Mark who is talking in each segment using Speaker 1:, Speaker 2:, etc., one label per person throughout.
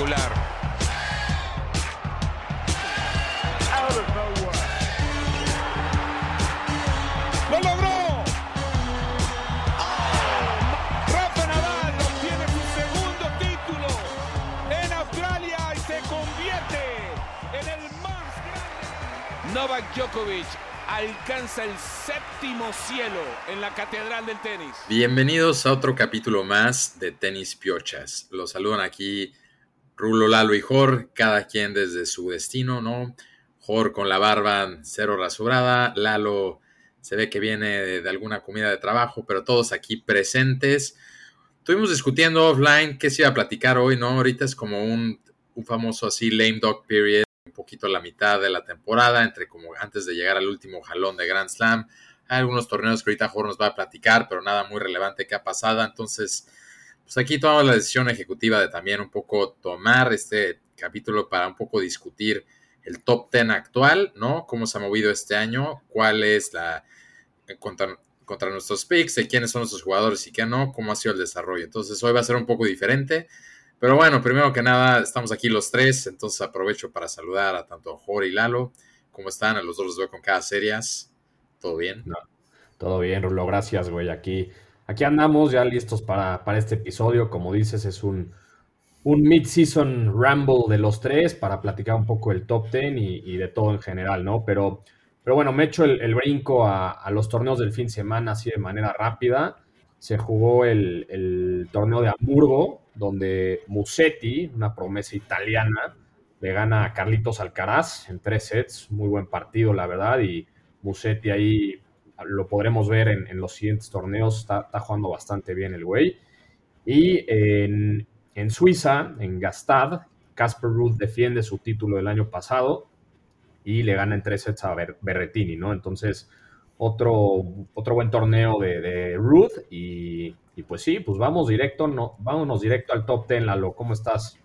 Speaker 1: Espectacular. ¡Lo logró! Rafa Nadal obtiene su segundo título en Australia y se convierte en el más grande. Novak Djokovic alcanza el séptimo cielo en la catedral del tenis.
Speaker 2: Bienvenidos a otro capítulo más de Tenis Piochas. Los saludan aquí Rulo, Lalo y Jor, cada quien desde su destino, ¿no? Jor con la barba cero rasurada, Lalo se ve que viene de, alguna comida de trabajo, pero todos aquí presentes. Estuvimos discutiendo offline qué se iba a platicar hoy, ¿no? Ahorita es como un, un famoso así lame dog period, un poquito la mitad de la temporada, entre como antes de llegar al último jalón de Grand Slam. Hay algunos torneos que ahorita Jor nos va a platicar, pero nada muy relevante que ha pasado. Entonces, pues aquí tomamos la decisión ejecutiva de también un poco tomar este capítulo para un poco discutir el top 10 actual, ¿no? Cómo se ha movido este año, cuál es la contra, contra nuestros picks, de quiénes son nuestros jugadores y qué no, cómo ha sido el desarrollo. Entonces hoy va a ser un poco diferente. Pero bueno, primero que nada, estamos aquí los tres, entonces aprovecho para saludar a tanto Jorge y Lalo. ¿Cómo están? A los dos los veo con cada series. ¿Todo bien?
Speaker 3: todo bien, Rulo. Gracias, güey. Aquí Aquí andamos ya listos para, este episodio. Como dices, es un, un mid-season ramble de los tres para platicar un poco el top 10 y, de todo en general, ¿no? Pero, pero bueno, me echo el, brinco a, los torneos del fin de semana así de manera rápida. Se jugó el, el torneo de Hamburgo, donde Musetti, una promesa italiana, le gana a Carlitos Alcaraz en tres sets. Muy buen partido, la verdad. Y Musetti ahí lo podremos ver en, los siguientes torneos, está, jugando bastante bien el güey. Y en, Suiza, en Gastad, Casper Ruth defiende su título del año pasado y le gana en tres sets a Berretini, ¿no? Entonces, otro, otro buen torneo de, Ruth y, pues sí, pues vamos directo, no, vámonos directo al top 10, Lalo, ¿cómo estás?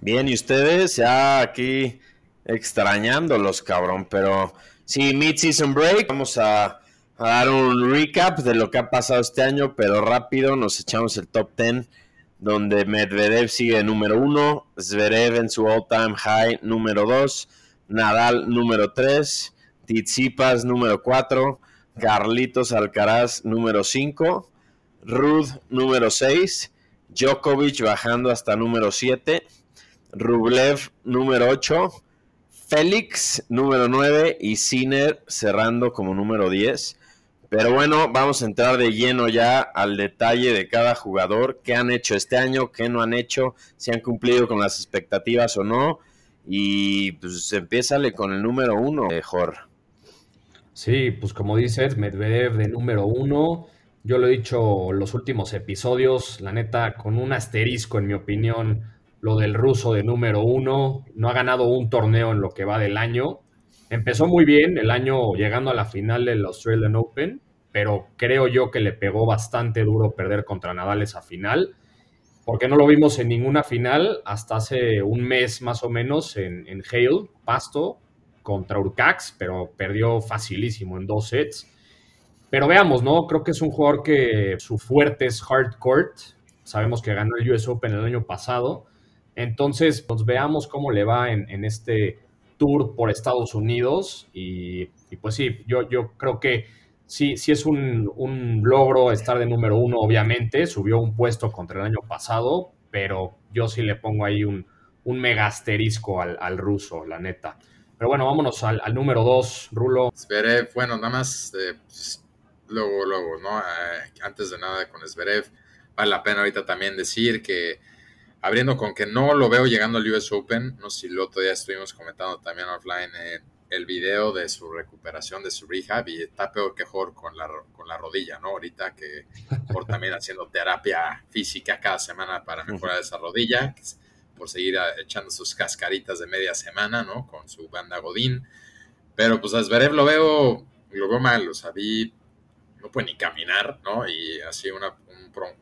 Speaker 4: Bien, y ustedes ya aquí extrañándolos, cabrón, pero Sí, mid-season break. Vamos a, dar un recap de lo que ha pasado este año, pero rápido nos echamos el top 10, donde Medvedev sigue número 1, Zverev en su all-time high número 2, Nadal número 3, Tsitsipas número 4, Carlitos Alcaraz número 5, Ruth número 6, Djokovic bajando hasta número 7, Rublev número 8, Félix, número 9, y Sinner cerrando como número 10. Pero bueno, vamos a entrar de lleno ya al detalle de cada jugador, qué han hecho este año, qué no han hecho, si han cumplido con las expectativas o no. Y pues empiézale con el número uno, mejor.
Speaker 3: Sí, pues como dices, Medvedev de número uno. Yo lo he dicho en los últimos episodios, la neta, con un asterisco, en mi opinión, lo del ruso de número uno, no ha ganado un torneo en lo que va del año. Empezó muy bien el año llegando a la final del Australian Open, pero creo yo que le pegó bastante duro perder contra Nadal esa final, porque no lo vimos en ninguna final hasta hace un mes más o menos en, en Hale, Pasto, contra Urcax, pero perdió facilísimo en dos sets. Pero veamos, ¿no? Creo que es un jugador que su fuerte es hard court. Sabemos que ganó el US Open el año pasado entonces, pues veamos cómo le va en, este tour por Estados Unidos. Y, pues sí, yo, yo creo que sí, sí es un, logro estar de número uno, obviamente. Subió un puesto contra el año pasado, pero yo sí le pongo ahí un, un mega asterisco al, ruso, la neta. Pero bueno, vámonos al, número dos, Rulo.
Speaker 2: Zverev, bueno, nada más, eh, pues, luego, luego, ¿no? Eh, antes de nada con Zverev, vale la pena ahorita también decir que abriendo con que no lo veo llegando al US Open. No sé si el otro día estuvimos comentando también offline el video de su recuperación, de su rehab, y está peor que Jorge con la, con la rodilla, ¿no? Ahorita que por también haciendo terapia física cada semana para mejorar esa rodilla, por seguir echando sus cascaritas de media semana, ¿no? Con su banda Godín. Pero pues a Zverev lo veo, lo veo mal, o sea, vi, no puede ni caminar, ¿no? Y así una,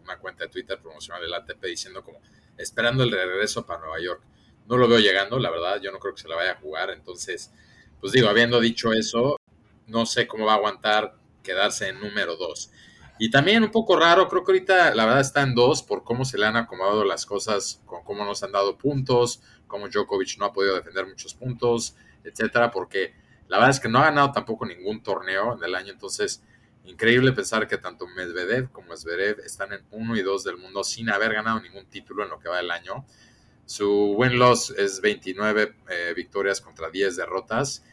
Speaker 2: una cuenta de Twitter promocional del ATP diciendo como esperando el regreso para Nueva York. No lo veo llegando, la verdad, yo no creo que se la vaya a jugar. Entonces, pues digo, habiendo dicho eso, no sé cómo va a aguantar quedarse en número 2. Y también un poco raro, creo que ahorita la verdad está en dos por cómo se le han acomodado las cosas, con cómo nos han dado puntos, cómo Djokovic no ha podido defender muchos puntos, etcétera, porque la verdad es que no ha ganado tampoco ningún torneo en el año, entonces increíble pensar que tanto Medvedev como Zverev están en uno y dos del mundo sin haber ganado ningún título en lo que va del año. Su win-loss es 29 eh, victorias contra 10 derrotas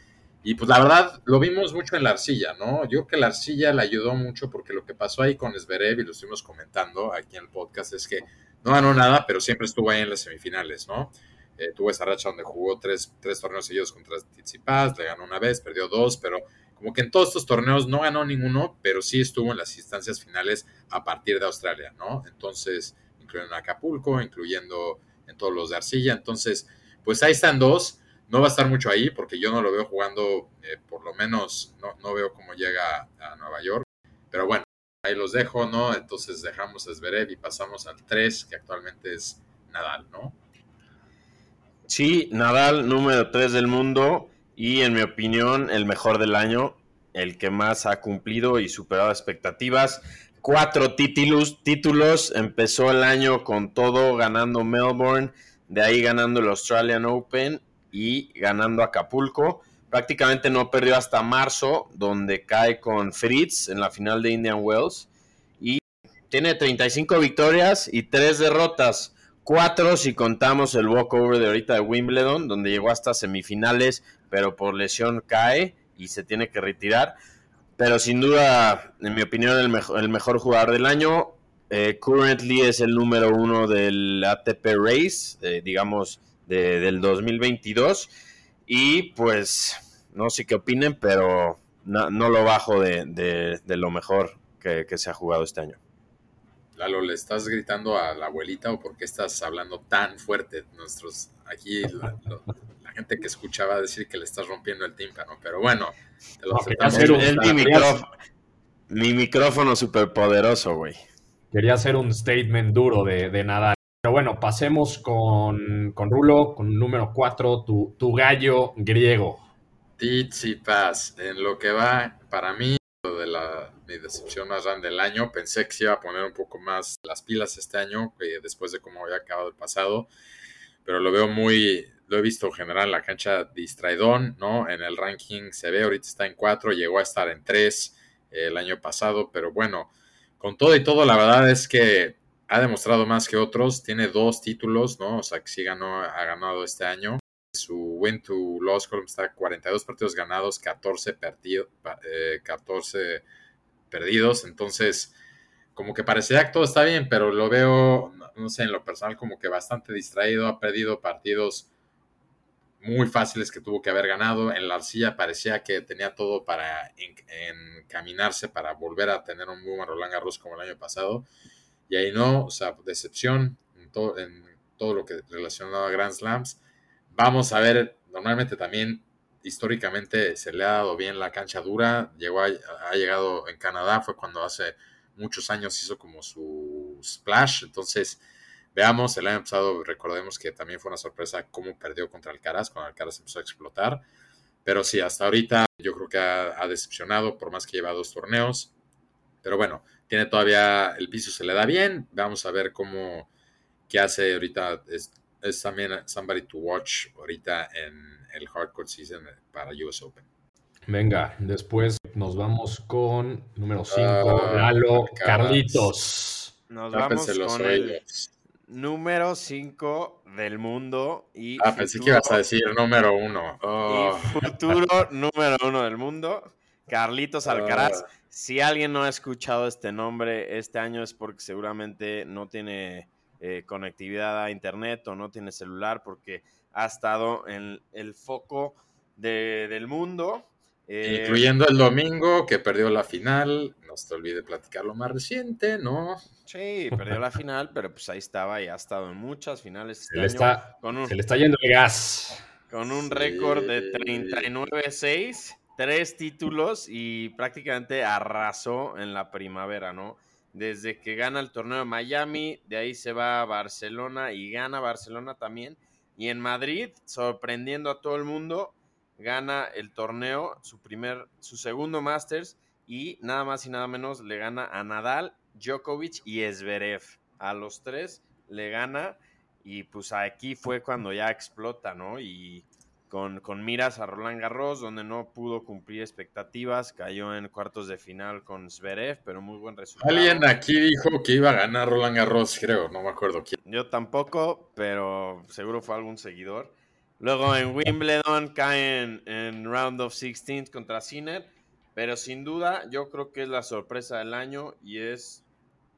Speaker 2: y pues la verdad, lo vimos mucho en la arcilla, ¿no? Yo creo que la arcilla le ayudó mucho porque lo que pasó ahí con Zverev, y lo estuvimos comentando aquí en el podcast, es que no ganó nada, pero siempre estuvo ahí en las semifinales, ¿no? Eh, tuvo esa racha donde jugó tres, tres torneos seguidos contra Tsitsipas, le ganó una vez, perdió dos, pero como que en todos estos torneos no ganó ninguno, pero sí estuvo en las instancias finales a partir de Australia, ¿no? Entonces, incluyendo en Acapulco, incluyendo en todos los de arcilla, entonces, pues ahí están dos no va a estar mucho ahí porque yo no lo veo jugando, eh, por lo menos no, no, veo cómo llega a Nueva York. Pero bueno, ahí los dejo, ¿no? Entonces dejamos a Zverev y pasamos al 3, que actualmente es Nadal, ¿no?
Speaker 4: Sí, Nadal, número 3 del mundo y en mi opinión el mejor del año, el que más ha cumplido y superado expectativas. Cuatro títulos, títulos, empezó el año con todo ganando Melbourne, de ahí ganando el Australian Open y ganando Acapulco. Prácticamente no perdió hasta marzo, donde cae con Fritz en la final de Indian Wells. Y tiene 35 victorias y 3 derrotas. 4 si contamos el walkover de ahorita de Wimbledon, donde llegó hasta semifinales, pero por lesión cae y se tiene que retirar. Pero sin duda, en mi opinión, el mejor, jugador del año. Eh, currently es el número uno del ATP Race, digamos, del 2022. Y pues, no sé qué opinen, pero no, lo bajo de, lo mejor que, se ha jugado este año.
Speaker 2: Lalo, ¿le estás gritando a la abuelita o por qué estás hablando tan fuerte? Nuestros, aquí gente que escuchaba decir que le estás rompiendo el tímpano, pero bueno,
Speaker 4: te lo mi, micrófono, mi micrófono súper poderoso, güey.
Speaker 3: Quería hacer un statement duro de, de nada pero bueno, pasemos con, con Rulo, con número 4, tu, tu gallo griego.
Speaker 2: Tsitsipas, en lo que va para mí, de la, mi decepción más grande del año, pensé que se iba a poner un poco más las pilas este año, eh, después de cómo había acabado el pasado, pero lo veo muy, lo he visto en general en la cancha distraidón, ¿no? En el ranking se ve, ahorita está en 4, llegó a estar en 3 eh, el año pasado, pero bueno, con todo y todo, la verdad es que ha demostrado más que otros, tiene dos títulos, ¿no? O sea, que sí ganó, ha ganado este año. Su win to loss column está 42 partidos ganados, 14, perdido, 14 perdidos. Entonces, como que parecía que todo está bien, pero lo veo, no sé, en lo personal como que bastante distraído, ha perdido partidos muy fáciles que tuvo que haber ganado. En la arcilla parecía que tenía todo para encaminarse, para volver a tener un buen Roland Garros como el año pasado. Y ahí no, o sea, decepción en todo, en todo lo que relacionado a Grand Slams. Vamos a ver, normalmente también históricamente se le ha dado bien la cancha dura. Llegó ha llegado en Canadá, fue cuando hace muchos años hizo como su splash. Entonces, veamos, el año pasado recordemos que también fue una sorpresa cómo perdió contra Alcaraz, cuando Alcaraz empezó a explotar. Pero sí, hasta ahorita yo creo que ha, ha decepcionado, por más que lleva dos torneos. Pero bueno, tiene todavía, el piso se le da bien. Vamos a ver cómo, qué hace ahorita. Es, también somebody to watch ahorita en el hardcore season para US Open.
Speaker 3: Venga, después nos vamos con número 5, ah, Lalo Carlitos.
Speaker 4: Nos vamos con el número 5 del mundo. Y
Speaker 2: ah, pensé que ibas a decir número 1.
Speaker 4: Y oh. futuro número 1 del mundo. Carlitos Alcaraz. Ah. Si alguien no ha escuchado este nombre este año es porque seguramente no tiene eh, conectividad a internet o no tiene celular porque ha estado en el foco del mundo.
Speaker 2: Eh, Incluyendo el domingo que perdió la final, no se te olvide platicar lo más reciente, ¿no?
Speaker 4: Sí, perdió la final, pero pues ahí estaba y ha estado en muchas finales.
Speaker 3: Este se, le, está, se le está yendo el gas.
Speaker 4: Con un récord de 39-6 tres títulos y prácticamente arrasó en la primavera, ¿no? Desde que gana el torneo de Miami, de ahí se va a Barcelona y gana Barcelona también. Y en Madrid, sorprendiendo a todo el mundo, gana el torneo, su primer, su segundo Masters y nada más y nada menos le gana a Nadal, Djokovic y Zverev. A los tres le gana y pues aquí fue cuando ya explota, ¿no? Y con, con, miras a Roland Garros, donde no pudo cumplir expectativas, cayó en cuartos de final con Zverev, pero muy buen resultado.
Speaker 2: Alguien aquí dijo que iba a ganar Roland Garros, creo, no me acuerdo quién.
Speaker 4: Yo tampoco, pero seguro fue algún seguidor. Luego en Wimbledon caen en round of 16 contra Sinner, pero sin duda yo creo que es la sorpresa del año y es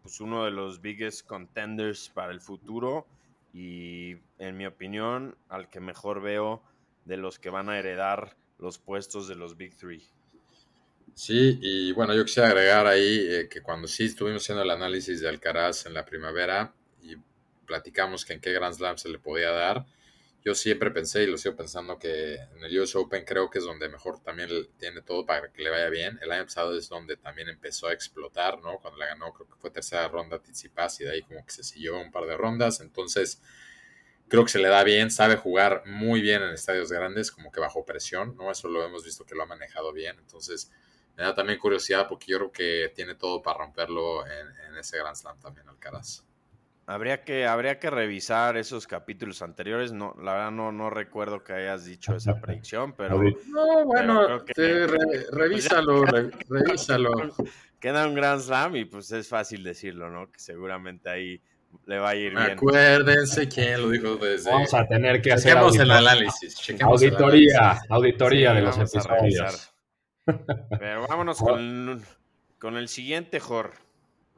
Speaker 4: pues, uno de los biggest contenders para el futuro y en mi opinión al que mejor veo de los que van a heredar los puestos de los Big Three.
Speaker 2: Sí, y bueno, yo quisiera agregar ahí eh, que cuando sí estuvimos haciendo el análisis de Alcaraz en la primavera y platicamos que en qué Grand Slam se le podía dar, yo siempre pensé y lo sigo pensando que en el US Open creo que es donde mejor también tiene todo para que le vaya bien. El año pasado es donde también empezó a explotar, ¿no? Cuando la ganó, creo que fue tercera ronda Tsitsipas y de ahí como que se siguió un par de rondas. Entonces, creo que se le da bien, sabe jugar muy bien en estadios grandes, como que bajo presión, ¿no? Eso lo hemos visto que lo ha manejado bien, entonces me da también curiosidad porque yo creo que tiene todo para romperlo en, ese Grand Slam también, Alcaraz.
Speaker 4: Habría que, habría que revisar esos capítulos anteriores. No, la verdad no, no recuerdo que hayas dicho esa predicción, pero.
Speaker 2: No, bueno, revísalo, revísalo.
Speaker 4: Queda un Grand Slam y pues es fácil decirlo, ¿no? Que seguramente ahí le va a ir bien.
Speaker 2: Acuérdense quién lo dijo desde.
Speaker 3: Vamos a tener que hacer
Speaker 2: el análisis.
Speaker 3: auditoría, auditoría de los episodios.
Speaker 4: Pero vámonos con, con, el siguiente, Jor.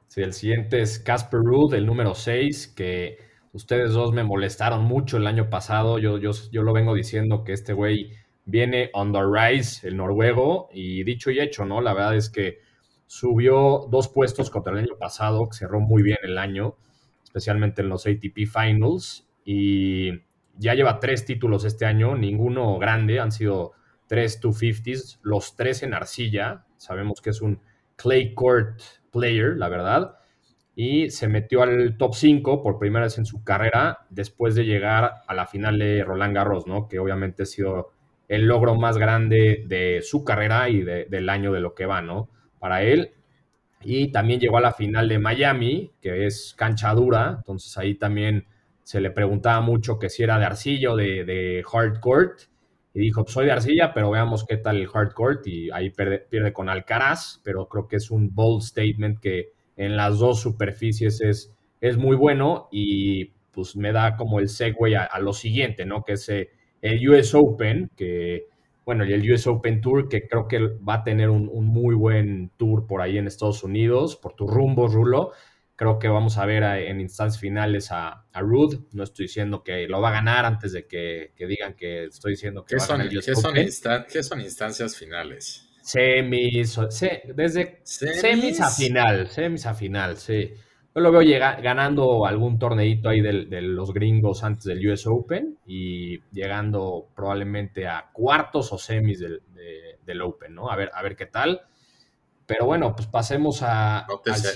Speaker 3: Sí, el siguiente es Casper Ruud, el número 6, que ustedes dos me molestaron mucho el año pasado. Yo, yo, yo lo vengo diciendo que este güey viene on the rise, el noruego, y dicho y hecho, ¿no? La verdad es que subió dos puestos contra el año pasado, que cerró muy bien el año especialmente en los ATP Finals. Y ya lleva tres títulos este año, ninguno grande, han sido tres 250s, los tres en arcilla. Sabemos que es un clay court player, la verdad. Y se metió al top 5 por primera vez en su carrera después de llegar a la final de Roland Garros, ¿no? Que obviamente ha sido el logro más grande de su carrera y del año de lo que va, ¿no? Para él. Y también llegó a la final de Miami, que es cancha dura, entonces ahí también se le preguntaba mucho que si era de arcilla o de, de hard court. Y dijo, pues soy de arcilla, pero veamos qué tal el hard court. Y ahí pierde, con Alcaraz, pero creo que es un bold statement que en las dos superficies es, es muy bueno. Y pues me da como el segue a, a lo siguiente, ¿no? Que es eh, el US Open, que bueno, y el US Open Tour, que creo que va a tener un, muy buen tour por ahí en Estados Unidos, por tu rumbo, Rulo. Creo que vamos a ver en instancias finales a, a Rude. No estoy diciendo que lo va a ganar antes de que, digan que estoy diciendo que va a ganar
Speaker 2: ¿qué. Son ¿Qué son instancias finales?
Speaker 3: Semis, desde ¿Semis? a final, semis a final, sí. Yo lo veo ganando algún torneito ahí de, los gringos antes del US Open y llegando probablemente a cuartos o semis del, del Open, ¿no? A ver, a ver qué tal. Pero bueno, pues pasemos a.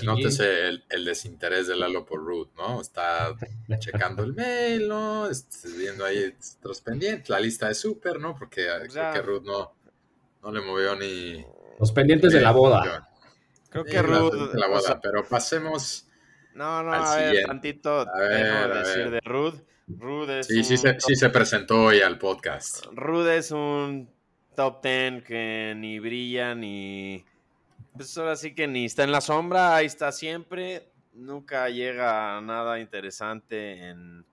Speaker 2: Nótese, el, desinterés de Lalo por Ruth, ¿no? Está checando el mail, ¿no? Está viendo ahí otros pendientes, la lista de súper, ¿no? Porque creo que Ruth no, no le movió ni.
Speaker 3: Los pendientes de la boda.
Speaker 4: Creo que Ruth.
Speaker 2: La boda, pero pasemos
Speaker 4: no, no, a ver, tantito a decir de Rude. Rude es
Speaker 2: sí, sí, se, sí se presentó hoy al podcast.
Speaker 4: Rude es un top ten que ni brilla ni... Pues ahora sí que ni está en la sombra, ahí está siempre. Nunca llega a nada interesante en,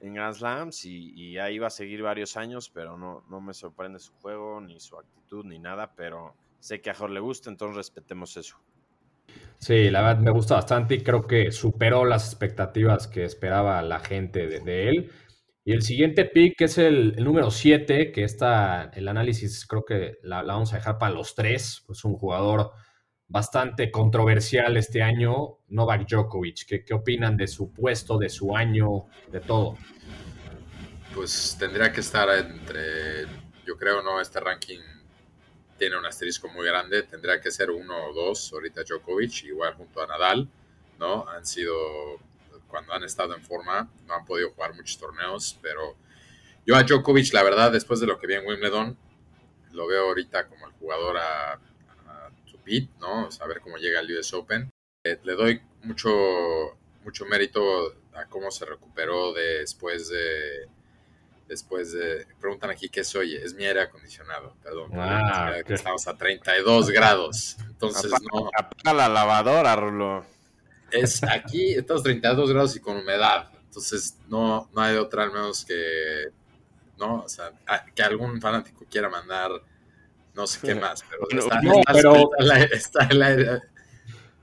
Speaker 4: en Grand Slams y, ahí va a seguir varios años, pero no, no me sorprende su juego, ni su actitud, ni nada, pero sé que a Jorge le gusta, entonces respetemos eso.
Speaker 3: Sí, la verdad me gusta bastante y creo que superó las expectativas que esperaba la gente de, él. Y el siguiente pick es el, número 7, que está el análisis creo que la, vamos a dejar para los tres. Es un jugador bastante controversial este año, Novak Djokovic. ¿Qué, ¿Qué opinan de su puesto, de su año, de todo?
Speaker 2: Pues tendría que estar entre, yo creo, no, este ranking tiene un asterisco muy grande, tendría que ser uno o dos, ahorita Djokovic, igual junto a Nadal, ¿no? Han sido, cuando han estado en forma, no han podido jugar muchos torneos, pero yo a Djokovic, la verdad, después de lo que vi en Wimbledon, lo veo ahorita como el jugador a, Pete, ¿no? Saber cómo llega al US Open. Eh, le doy mucho, mucho mérito a cómo se recuperó después de después de preguntan aquí qué soy, es mi aire acondicionado, perdón, ah, estamos a 32 grados, entonces no
Speaker 4: apaga la lavadora, Rulo.
Speaker 2: Es aquí estamos 32 grados y con humedad, entonces no no hay otra al menos que no, o sea, que algún fanático quiera mandar no sé qué más, pero está, no, pero, está, el aire.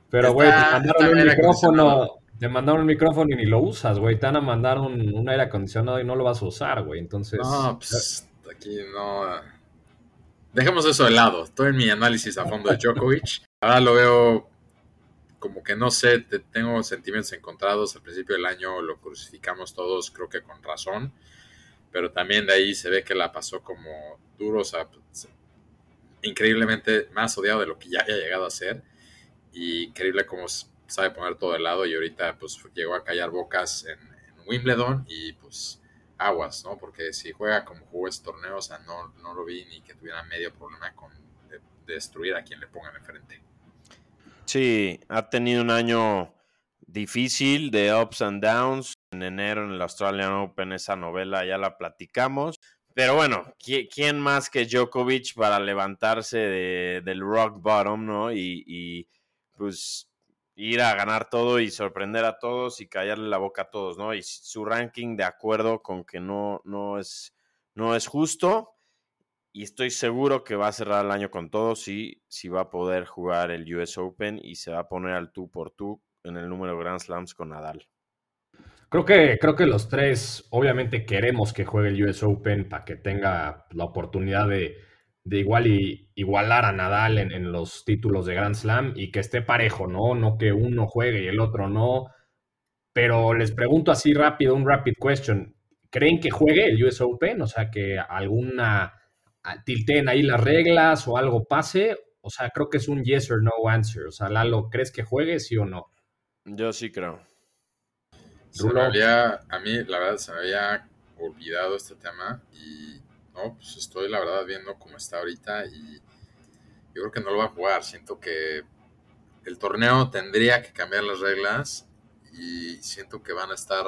Speaker 3: Pero, güey, te mandaron un micrófono, te mandaron un micrófono y ni lo usas, güey. Te van a mandar un, un, aire acondicionado y no lo vas a usar, güey. Entonces.
Speaker 2: No, pues aquí no. Dejemos eso de lado. Estoy en mi análisis a fondo de Djokovic. Ahora lo veo como que no sé, tengo sentimientos encontrados. Al principio del año lo crucificamos todos, creo que con razón. Pero también de ahí se ve que la pasó como duro, o sea, increíblemente más odiado de lo que ya había llegado a ser. Y increíble cómo sabe poner todo de lado. Y ahorita pues llegó a callar bocas en, Wimbledon y pues aguas, ¿no? Porque si juega como jugó este torneo, o sea, no, no lo vi ni que tuviera medio problema con destruir a quien le pongan enfrente.
Speaker 4: Sí, ha tenido un año difícil de ups and downs. En enero en el Australian Open esa novela ya la platicamos. Pero bueno, ¿quién más que Djokovic para levantarse del rock bottom, ¿no? Y, pues ir a ganar todo y sorprender a todos y callarle la boca a todos, ¿no? Y su ranking de acuerdo con que no, no, es, no es justo. Y estoy seguro que va a cerrar el año con todos y si va a poder jugar el US Open y se va a poner al tú por tú en el número de Grand Slams con Nadal.
Speaker 3: Creo que, creo que los tres, obviamente, queremos que juegue el US Open para que tenga la oportunidad de, igual y, igualar a Nadal en, los títulos de Grand Slam y que esté parejo, ¿no? No que uno juegue y el otro no. Pero les pregunto así rápido, un rapid question. ¿Creen que juegue el US Open? O sea, que alguna tilteen ahí las reglas o algo pase. O sea, creo que es un yes or no answer. O sea, Lalo, ¿crees que juegue, sí o no?
Speaker 4: Yo sí creo.
Speaker 2: Se me había, a mí la verdad se me había olvidado este tema y no, pues estoy la verdad viendo cómo está ahorita y yo creo que no lo va a jugar. Siento que el torneo tendría que cambiar las reglas y siento que van a estar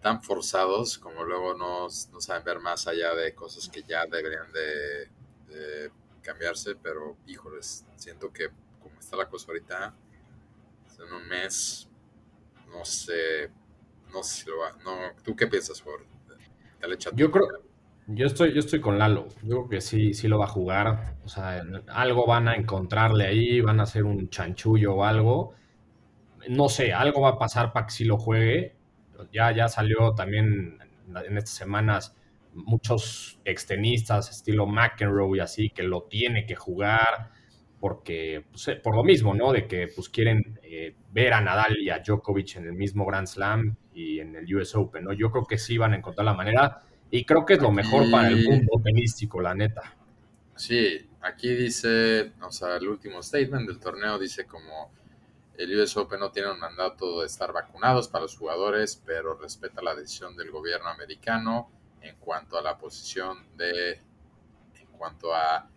Speaker 2: tan forzados como luego no, no saben ver más allá de cosas que ya deberían de, cambiarse, pero híjoles, siento que como está la cosa ahorita, en un mes no sé, no sé si lo va, no, ¿tú qué piensas, por
Speaker 3: Yo creo, yo estoy, yo estoy con Lalo, yo creo que sí, sí lo va a jugar, o sea, algo van a encontrarle ahí, van a hacer un chanchullo o algo, no sé, algo va a pasar para que sí lo juegue, ya, ya salió también en estas semanas muchos extenistas estilo McEnroe y así que lo tiene que jugar porque pues, eh, por lo mismo, ¿no? De que pues quieren eh, ver a Nadal y a Djokovic en el mismo Grand Slam y en el US Open, ¿no? Yo creo que sí van a encontrar la manera y creo que es lo mejor para el mundo tenístico, la neta.
Speaker 2: Sí, aquí dice, o sea, el último statement del torneo dice como el US Open no tiene un mandato de estar vacunados para los jugadores, pero respeta la decisión del gobierno americano en cuanto a la posición de, en cuanto a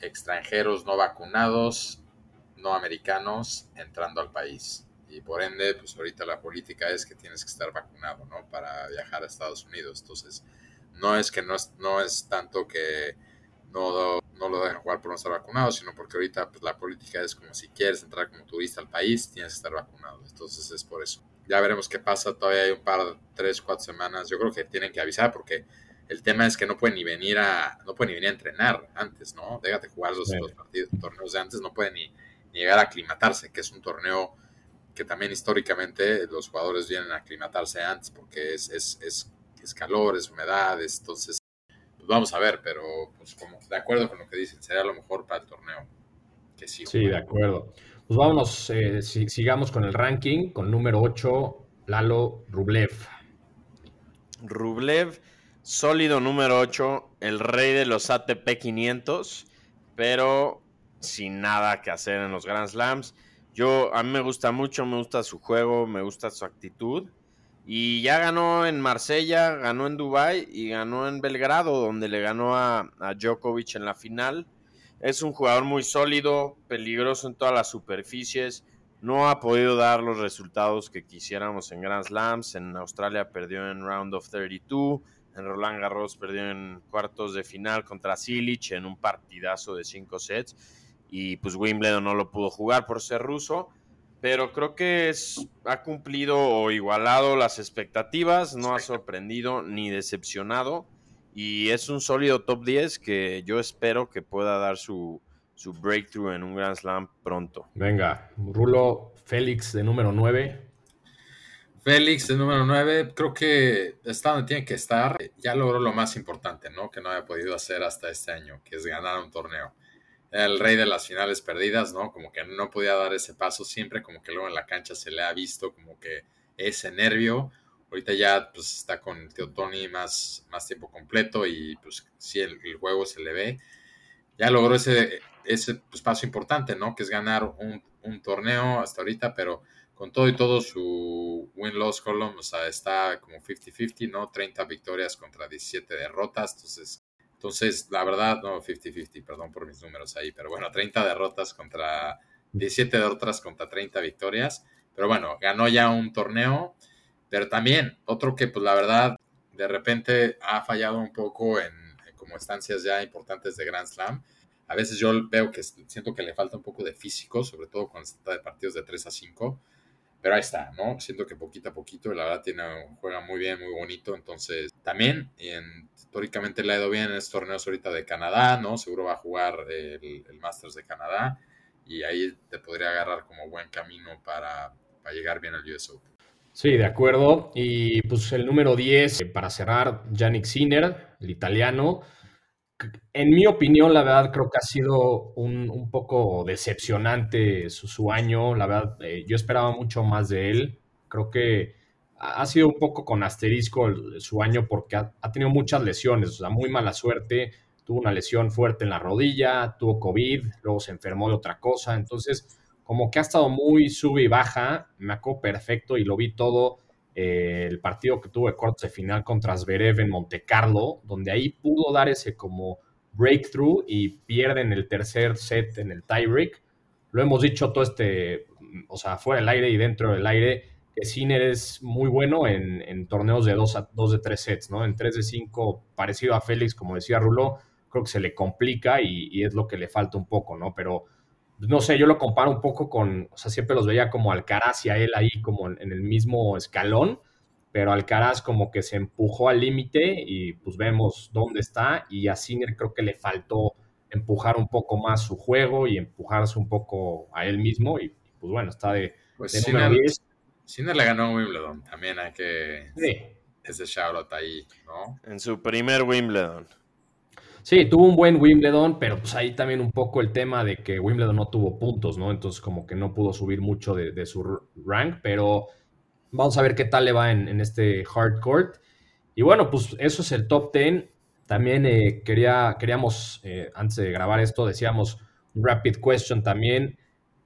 Speaker 2: extranjeros no vacunados, no americanos, entrando al país. Y por ende, pues ahorita la política es que tienes que estar vacunado, ¿no? Para viajar a Estados Unidos. Entonces, no es que no es, no es tanto que no, no lo dejan jugar por no estar vacunado, sino porque ahorita pues, la política es como si quieres entrar como turista al país, tienes que estar vacunado. Entonces es por eso. Ya veremos qué pasa. Todavía hay un par, tres, cuatro semanas. Yo creo que tienen que avisar porque el tema es que no pueden ni venir a, no pueden ni venir a entrenar antes, ¿no? Déjate jugar los, partidos, torneos de antes, no pueden ni, llegar a aclimatarse, que es un torneo que también históricamente los jugadores vienen a aclimatarse antes porque es, es, es, es calor, es humedad, entonces pues vamos a ver, pero pues como de acuerdo con lo que dicen, sería lo mejor para el torneo. Que sí,
Speaker 3: sí de acuerdo. Pues vámonos, eh, sigamos con el ranking, con número 8, Lalo Rublev.
Speaker 4: Rublev Sólido número 8, el rey de los ATP 500, pero sin nada que hacer en los Grand Slams. Yo, a mí me gusta mucho, me gusta su juego, me gusta su actitud. Y ya ganó en Marsella, ganó en Dubai y ganó en Belgrado, donde le ganó a, Djokovic en la final. es un jugador muy sólido, peligroso en todas las superficies. No ha podido dar los resultados que quisiéramos en Grand Slams. En Australia perdió en Round of 32. En Roland Garros perdió en cuartos de final contra Silic en un partidazo de cinco sets. Y pues Wimbledon no lo pudo jugar por ser ruso. Pero creo que es, ha cumplido o igualado las expectativas. No ha sorprendido ni decepcionado y es un sólido top 10 que yo espero que pueda dar su, su breakthrough en un Grand Slam pronto.
Speaker 3: Venga, Rulo Félix de número 9.
Speaker 2: Félix de número 9, creo que está donde tiene que estar. Ya logró lo más importante, ¿no? Que no había podido hacer hasta este año, que es ganar un torneo. El rey de las finales perdidas, ¿no? Como que no podía dar ese paso siempre, como que luego en la cancha se le ha visto como que ese nervio Ahorita ya pues está con Teo Tony más, más tiempo completo y pues sí, el, juego se le ve. Ya logró ese, ese pues, paso importante, ¿no? Que es ganar un, torneo hasta ahorita, pero con todo y todo su win-loss column, o sea, está como 50-50, ¿no? 30 victorias contra 17 derrotas, entonces, entonces la verdad, no, 50-50, perdón por mis números ahí, pero bueno, 30 derrotas contra 17 derrotas contra 30 victorias, pero bueno, ganó ya un torneo, pero también, otro que pues la verdad de repente ha fallado un poco en, como estancias ya importantes de Grand Slam. A veces yo veo que siento que le falta un poco de físico, sobre todo cuando se trata de partidos de 3 a 5. Pero ahí está, ¿no? Siento que poquito a poquito, la verdad, tiene, juega muy bien, muy bonito. Entonces, también, en, históricamente le ha ido bien en estos torneos ahorita de Canadá, ¿no? Seguro va a jugar el, Masters de Canadá. Y ahí te podría agarrar como buen camino para, para llegar bien al US Open.
Speaker 3: Sí, de acuerdo. Y pues el número 10, eh, para cerrar, Yannick Sinner, el italiano. En mi opinión, la verdad, creo que ha sido un, poco decepcionante su, año. La verdad, eh, yo esperaba mucho más de él. Creo que ha sido un poco con asterisco su año porque ha, ha, tenido muchas lesiones, o sea, muy mala suerte. Tuvo una lesión fuerte en la rodilla, tuvo COVID, luego se enfermó de otra cosa. Entonces, como que ha estado muy sube y baja, me acuerdo perfecto y lo vi todo eh, el partido que tuvo de cuartos de final contra Zverev en Monte Carlo, donde ahí pudo dar ese como breakthrough y pierden el tercer set en el tiebreak. Lo hemos dicho todo este, o sea, fuera del aire y dentro del aire, que Sinner es muy bueno en, torneos de 2 a dos de 3 sets, ¿no? En 3 de 5, parecido a Félix, como decía Rulo, creo que se le complica y es lo que le falta un poco, ¿no? Pero no sé, yo lo comparo un poco con, o sea, siempre los veía como Alcaraz y a él ahí como en, el mismo escalón, pero Alcaraz como que se empujó al límite y pues vemos dónde está y a Sinner creo que le faltó empujar un poco más su juego y empujarse un poco a él mismo y pues bueno, está de,
Speaker 2: pues Sinner, 10. Sinner le ganó a Wimbledon, también hay que... Sí. Ese Charlotte ahí, ¿no?
Speaker 4: En su primer Wimbledon.
Speaker 3: Sí, tuvo un buen Wimbledon, pero pues ahí también un poco el tema de que Wimbledon no tuvo puntos, ¿no? Entonces como que no pudo subir mucho de, su rank, pero vamos a ver qué tal le va en, este hard court. Y bueno, pues eso es el top 10. También eh, quería, queríamos, eh, antes de grabar esto, decíamos un rapid question también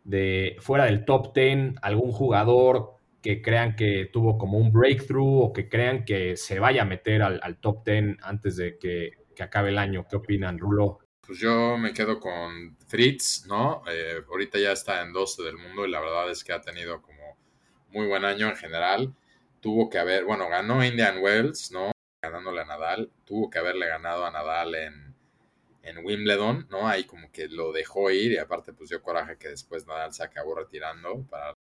Speaker 3: de fuera del top 10, algún jugador que crean que tuvo como un breakthrough o que crean que se vaya a meter al, al top 10 antes de que que acabe el año. ¿Qué opinan, Rulo?
Speaker 2: Pues yo me quedo con Fritz, ¿no? Eh, ahorita ya está en 12 del mundo y la verdad es que ha tenido como muy buen año en general. Tuvo que haber, bueno, ganó Indian Wells, ¿no? Ganándole a Nadal. Tuvo que haberle ganado a Nadal en, en Wimbledon, ¿no? Ahí como que lo dejó ir y aparte pues dio coraje que después Nadal se acabó retirando. Para...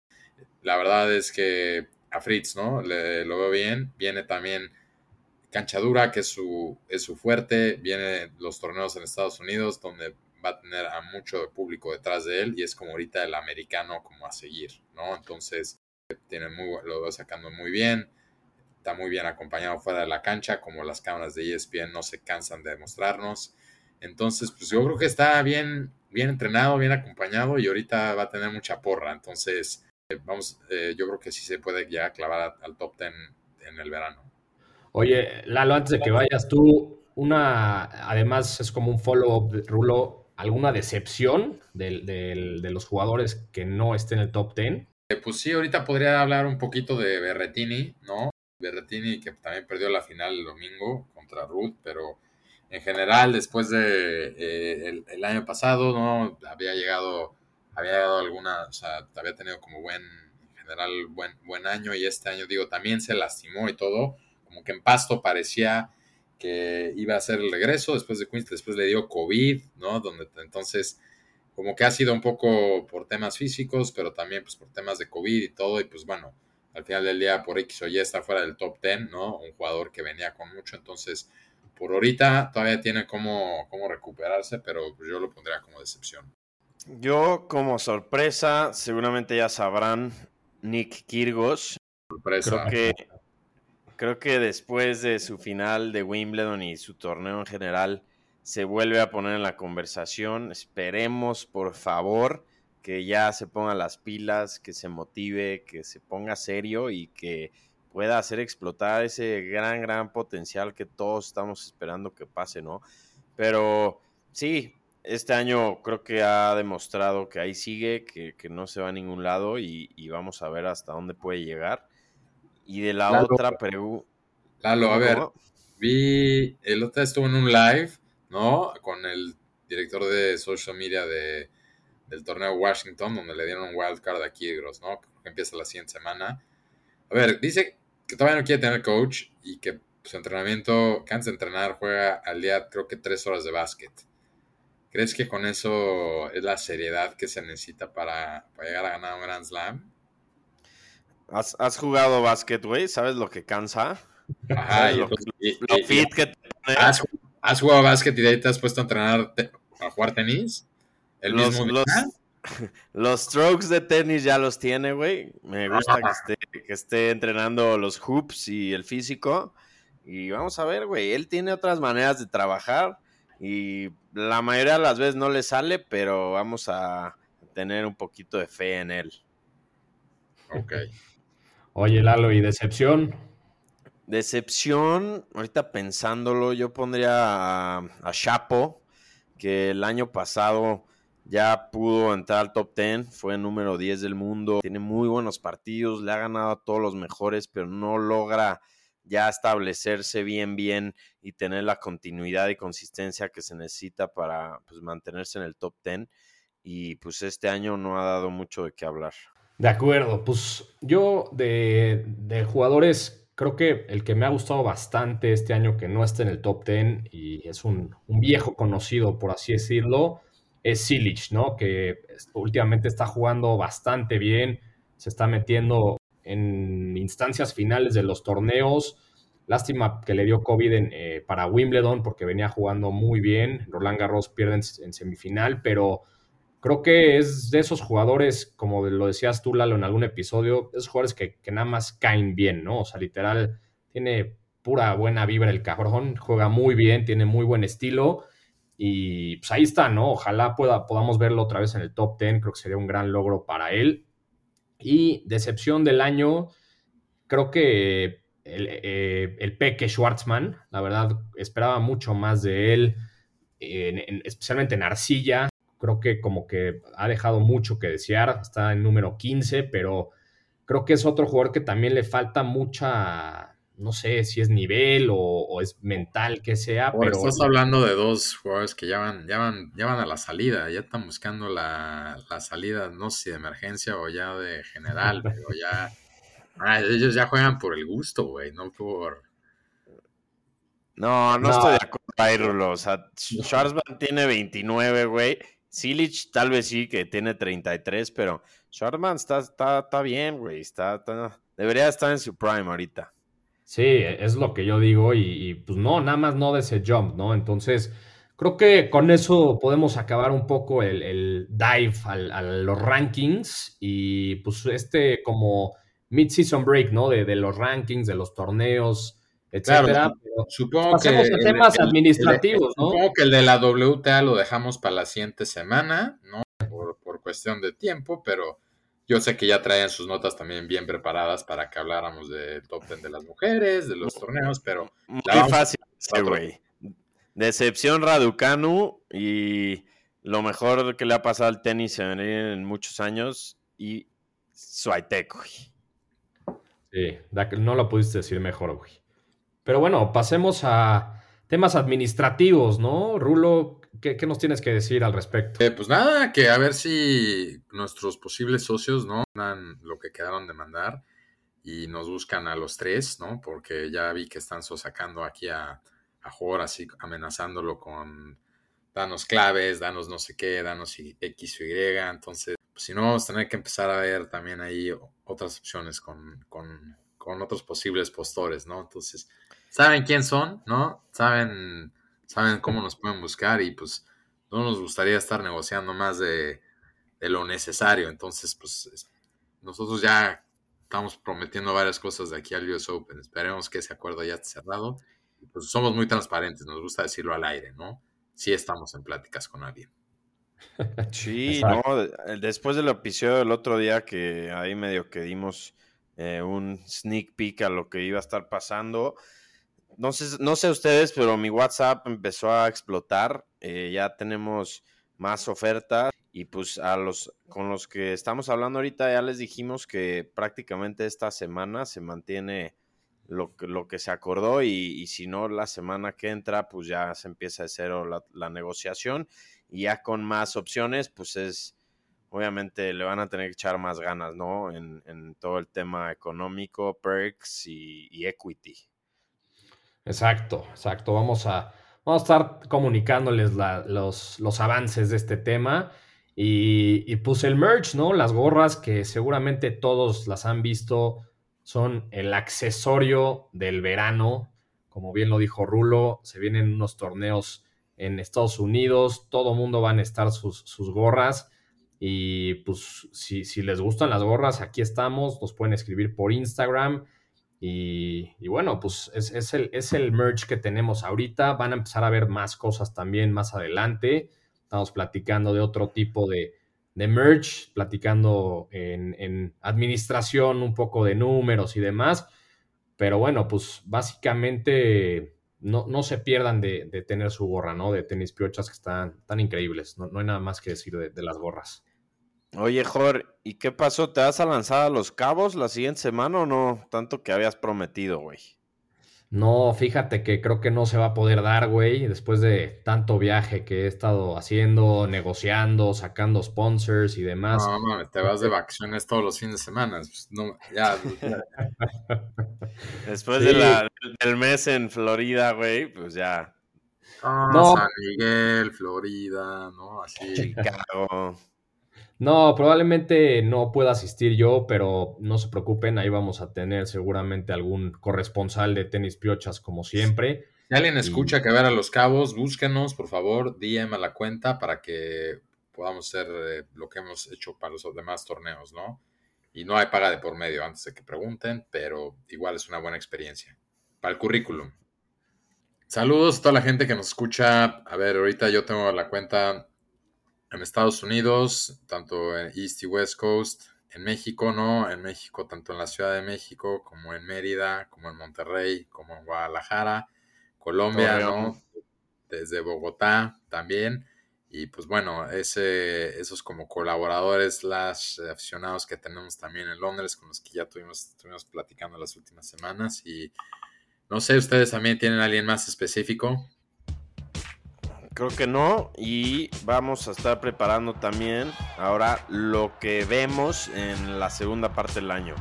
Speaker 2: La verdad es que a Fritz, ¿no? Le, lo veo bien. Viene también cancha dura, que es su, es su fuerte. Viene los torneos en Estados Unidos, donde va a tener a mucho público detrás de él y es como ahorita el americano como a seguir, ¿no? Entonces, tiene muy, lo va sacando muy bien. Está muy bien acompañado fuera de la cancha, como las cámaras de ESPN no se cansan de demostrarnos. Entonces, pues yo creo que está bien, bien entrenado, bien acompañado y ahorita va a tener mucha porra. Entonces, eh, vamos, eh, yo creo que sí se puede ya clavar al top 10 en el verano.
Speaker 3: Oye, Lalo, antes de que vayas tú, una, además es como un follow-up, Rulo, ¿alguna decepción de los jugadores que no estén en el top 10?
Speaker 2: Eh, pues sí, ahorita podría hablar un poquito de Berretini, ¿no? Berretini que también perdió la final el domingo contra Ruth, pero en general, después de eh, el, año pasado, ¿no? Había llegado, había dado alguna, o sea, había tenido como buen, en general, buen, buen año y este año, digo, también se lastimó y todo, como que en Pasto parecía que iba a ser el regreso después de Queens, después le dio COVID, ¿no? Donde entonces, como que ha sido un poco por temas físicos, pero también pues por temas de COVID y todo, y pues bueno, al final del día por X o Y está fuera del top 10, ¿no? Un jugador que venía con mucho, entonces por ahorita todavía tiene cómo, cómo recuperarse, pero yo lo pondría como decepción.
Speaker 4: Yo como sorpresa, seguramente ya sabrán, Nick Kirgos.
Speaker 2: Sorpresa.
Speaker 4: Creo que, creo que después de su final de Wimbledon y su torneo en general, se vuelve a poner en la conversación. Esperemos, por favor, que ya se ponga las pilas, que se motive, que se ponga serio y que pueda hacer explotar ese gran, gran potencial que todos estamos esperando que pase, ¿no? Pero sí, este año creo que ha demostrado que ahí sigue, que, no se va a ningún lado y, vamos a ver hasta dónde puede llegar. Y de la otra pregunta...
Speaker 2: Lalo, a ver, vi, el otro estuvo en un live, ¿no? Con el director de social media de, del torneo Washington, donde le dieron un wild card a Kyrgios, ¿no? Que empieza la siguiente semana. A ver, dice que todavía no quiere tener coach y que su entrenamiento, que antes de entrenar, juega al día creo que tres horas de básquet. ¿Crees que con eso es la seriedad que se necesita para, llegar a ganar un Grand Slam?
Speaker 4: ¿Has, jugado básquet, güey? ¿Sabes lo que cansa?
Speaker 2: Ajá, lo, fit que ¿Has, ¿Has, jugado básquet y de ahí te has puesto a entrenar, a jugar tenis?
Speaker 4: ¿El mismo los strokes de tenis ya los tiene, güey. Me gusta que esté, entrenando los hoops y el físico. Y vamos a ver, güey. Él tiene otras maneras de trabajar y la mayoría de las veces no le sale, pero vamos a tener un poquito de fe en él.
Speaker 2: Ok.
Speaker 3: Oye, Lalo, ¿y decepción?
Speaker 4: Decepción, ahorita pensándolo, yo pondría a, Chapo, que el año pasado ya pudo entrar al top 10, fue número 10 del mundo, tiene muy buenos partidos, le ha ganado a todos los mejores, pero no logra ya establecerse bien, bien y tener la continuidad y consistencia que se necesita para pues, mantenerse en el top 10. Y pues este año no ha dado mucho de qué hablar.
Speaker 3: De acuerdo, pues yo de, de jugadores creo que el que me ha gustado bastante este año que no está en el top 10 y es un, un viejo conocido, por así decirlo, es Silich, ¿no? Que últimamente está jugando bastante bien, se está metiendo en instancias finales de los torneos. Lástima que le dio COVID eh, para Wimbledon porque venía jugando muy bien. Roland Garros pierde en, semifinal, pero creo que es de esos jugadores, como lo decías tú, Lalo, en algún episodio, esos jugadores que, que nada más caen bien, ¿no? O sea, literal, tiene pura buena vibra el cabrón, juega muy bien, tiene muy buen estilo y pues ahí está, ¿no? Ojalá pueda, podamos verlo otra vez en el top 10, creo que sería un gran logro para él. Y decepción del año, creo que el, eh, el Peque Schwartzman, la verdad, esperaba mucho más de él, especialmente en arcilla. Creo que como que ha dejado mucho que desear, está en número 15, pero creo que es otro jugador que también le falta mucha no sé si es nivel o, es mental que sea. pero
Speaker 2: estás hablando de dos jugadores que ya van, ya van, ya van a la salida, ya están buscando la, salida, no sé si de emergencia o ya de general, pero ya. Ah, ellos ya juegan por el gusto, güey, no por.
Speaker 4: No, no, estoy de acuerdo ahí, Rulo. O sea, Schwarzman tiene 29, güey. Silich tal vez sí que tiene 33, pero Schwarzman está, está, está bien, güey. Está, debería estar en su prime ahorita.
Speaker 3: Sí, es lo que yo digo y, pues no, nada más no de ese jump, ¿no? Entonces, creo que con eso podemos acabar un poco el, dive a los rankings y pues este como mid-season break, ¿no? De, los rankings, de los torneos, etcétera.
Speaker 2: supongo que
Speaker 3: temas administrativos, ¿no?
Speaker 2: Supongo que el de la WTA lo dejamos para la siguiente semana, ¿no? Por, por cuestión de tiempo, pero yo sé que ya traían sus notas también bien preparadas para que habláramos del top 10 de las mujeres, de los torneos, pero...
Speaker 4: Muy fácil, güey. Decepción Raducanu y lo mejor que le ha pasado al tenis en muchos años y Suaitec,
Speaker 3: Sí, no lo pudiste decir mejor, güey. Pero bueno, pasemos a, temas administrativos, ¿no? Rulo, ¿qué, nos tienes que decir al respecto?
Speaker 2: Eh, pues nada, que a ver si nuestros posibles socios, ¿no? Dan lo que quedaron de mandar y nos buscan a los tres, ¿no? Porque ya vi que están sacando aquí a, a Jor, así amenazándolo con danos claves, danos no sé qué, danos X o Y. Entonces, pues, si no, vamos a tener que empezar a ver también ahí otras opciones con, con, con otros posibles postores, ¿no? Entonces, saben quién son, ¿no? Saben, saben cómo nos pueden buscar y pues no nos gustaría estar negociando más de, de lo necesario. Entonces, pues nosotros ya estamos prometiendo varias cosas de aquí al US Open. Esperemos que ese acuerdo ya esté cerrado. Pues somos muy transparentes, nos gusta decirlo al aire, ¿no? Sí estamos en pláticas con alguien.
Speaker 4: Sí, no, después del episodio del otro día que ahí medio que dimos eh, un sneak peek a lo que iba a estar pasando. No sé, no sé ustedes, pero mi WhatsApp empezó a explotar. Eh, ya tenemos más ofertas y pues a los con los que estamos hablando ahorita ya les dijimos que prácticamente esta semana se mantiene lo, lo que se acordó y, si no la semana que entra pues ya se empieza de cero la, negociación y ya con más opciones pues es obviamente le van a tener que echar más ganas, ¿no? En, todo el tema económico, perks y, equity.
Speaker 3: Exacto, exacto. Vamos a, vamos a estar comunicándoles los, los avances de este tema. Y, puse el merch, ¿no? Las gorras que seguramente todos las han visto son el accesorio del verano. Como bien lo dijo Rulo, se vienen unos torneos en Estados Unidos, todo mundo van a estar sus, gorras. Y pues si, les gustan las gorras, aquí estamos, nos pueden escribir por Instagram. Y, bueno, pues es, el, es el merch que tenemos ahorita. Van a empezar a ver más cosas también más adelante. Estamos platicando de otro tipo de, merch, platicando en, administración un poco de números y demás. Pero bueno, pues básicamente no, no se pierdan de, tener su gorra, ¿no? De tenis piochas que están tan increíbles. No, hay nada más que decir de, las gorras.
Speaker 4: Oye, Jor, ¿y qué pasó? ¿Te vas a lanzar a los cabos la siguiente semana o no? Tanto que habías prometido, güey.
Speaker 3: No, fíjate que creo que no se va a poder dar, güey, después de tanto viaje que he estado haciendo, negociando, sacando sponsors y demás.
Speaker 2: No, no, te vas de vacaciones todos los fines de semana. Pues, no, ya.
Speaker 4: después del mes en Florida, güey, pues ya.
Speaker 2: no, San Miguel, Florida, ¿no? Así.
Speaker 4: Chicago.
Speaker 3: No, probablemente no pueda asistir yo, pero no se preocupen, ahí vamos a tener seguramente algún corresponsal de tenis piochas como siempre.
Speaker 2: Si alguien escucha que ver a los cabos, búsquenos, por favor, DM a la cuenta para que podamos hacer eh, lo que hemos hecho para los demás torneos, ¿no? Y no hay paga de por medio antes de que pregunten, pero igual es una buena experiencia. Para el currículum. Saludos a toda la gente que nos escucha. A ver, ahorita yo tengo la cuenta en Estados Unidos, tanto en East y West Coast, en México, ¿no? En México, tanto en la Ciudad de México, como en Mérida, como en Monterrey, como en Guadalajara, Colombia, ¿no? Desde Bogotá también. Y pues bueno, ese, esos como colaboradores, las aficionados que tenemos también en Londres, con los que ya tuvimos, estuvimos platicando las últimas semanas. Y no sé, ¿ustedes también tienen alguien más específico?
Speaker 4: Creo que no. Y vamos a estar preparando también ahora lo que vemos en la segunda parte del año.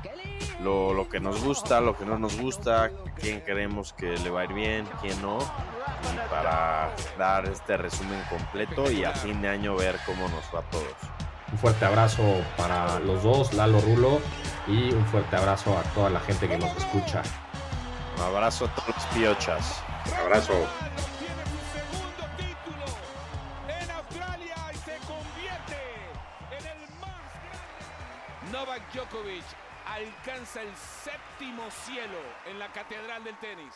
Speaker 4: Lo, que nos gusta, lo que no nos gusta, quién creemos que le va a ir bien, quién no. Y para dar este resumen completo y a fin de año ver cómo nos va a todos.
Speaker 3: Un fuerte abrazo para los dos, Lalo Rulo, y un fuerte abrazo a toda la gente que nos escucha.
Speaker 4: Un abrazo a todos los piochas.
Speaker 2: Un abrazo.
Speaker 1: Djokovic alcanza el séptimo cielo en la catedral del tenis.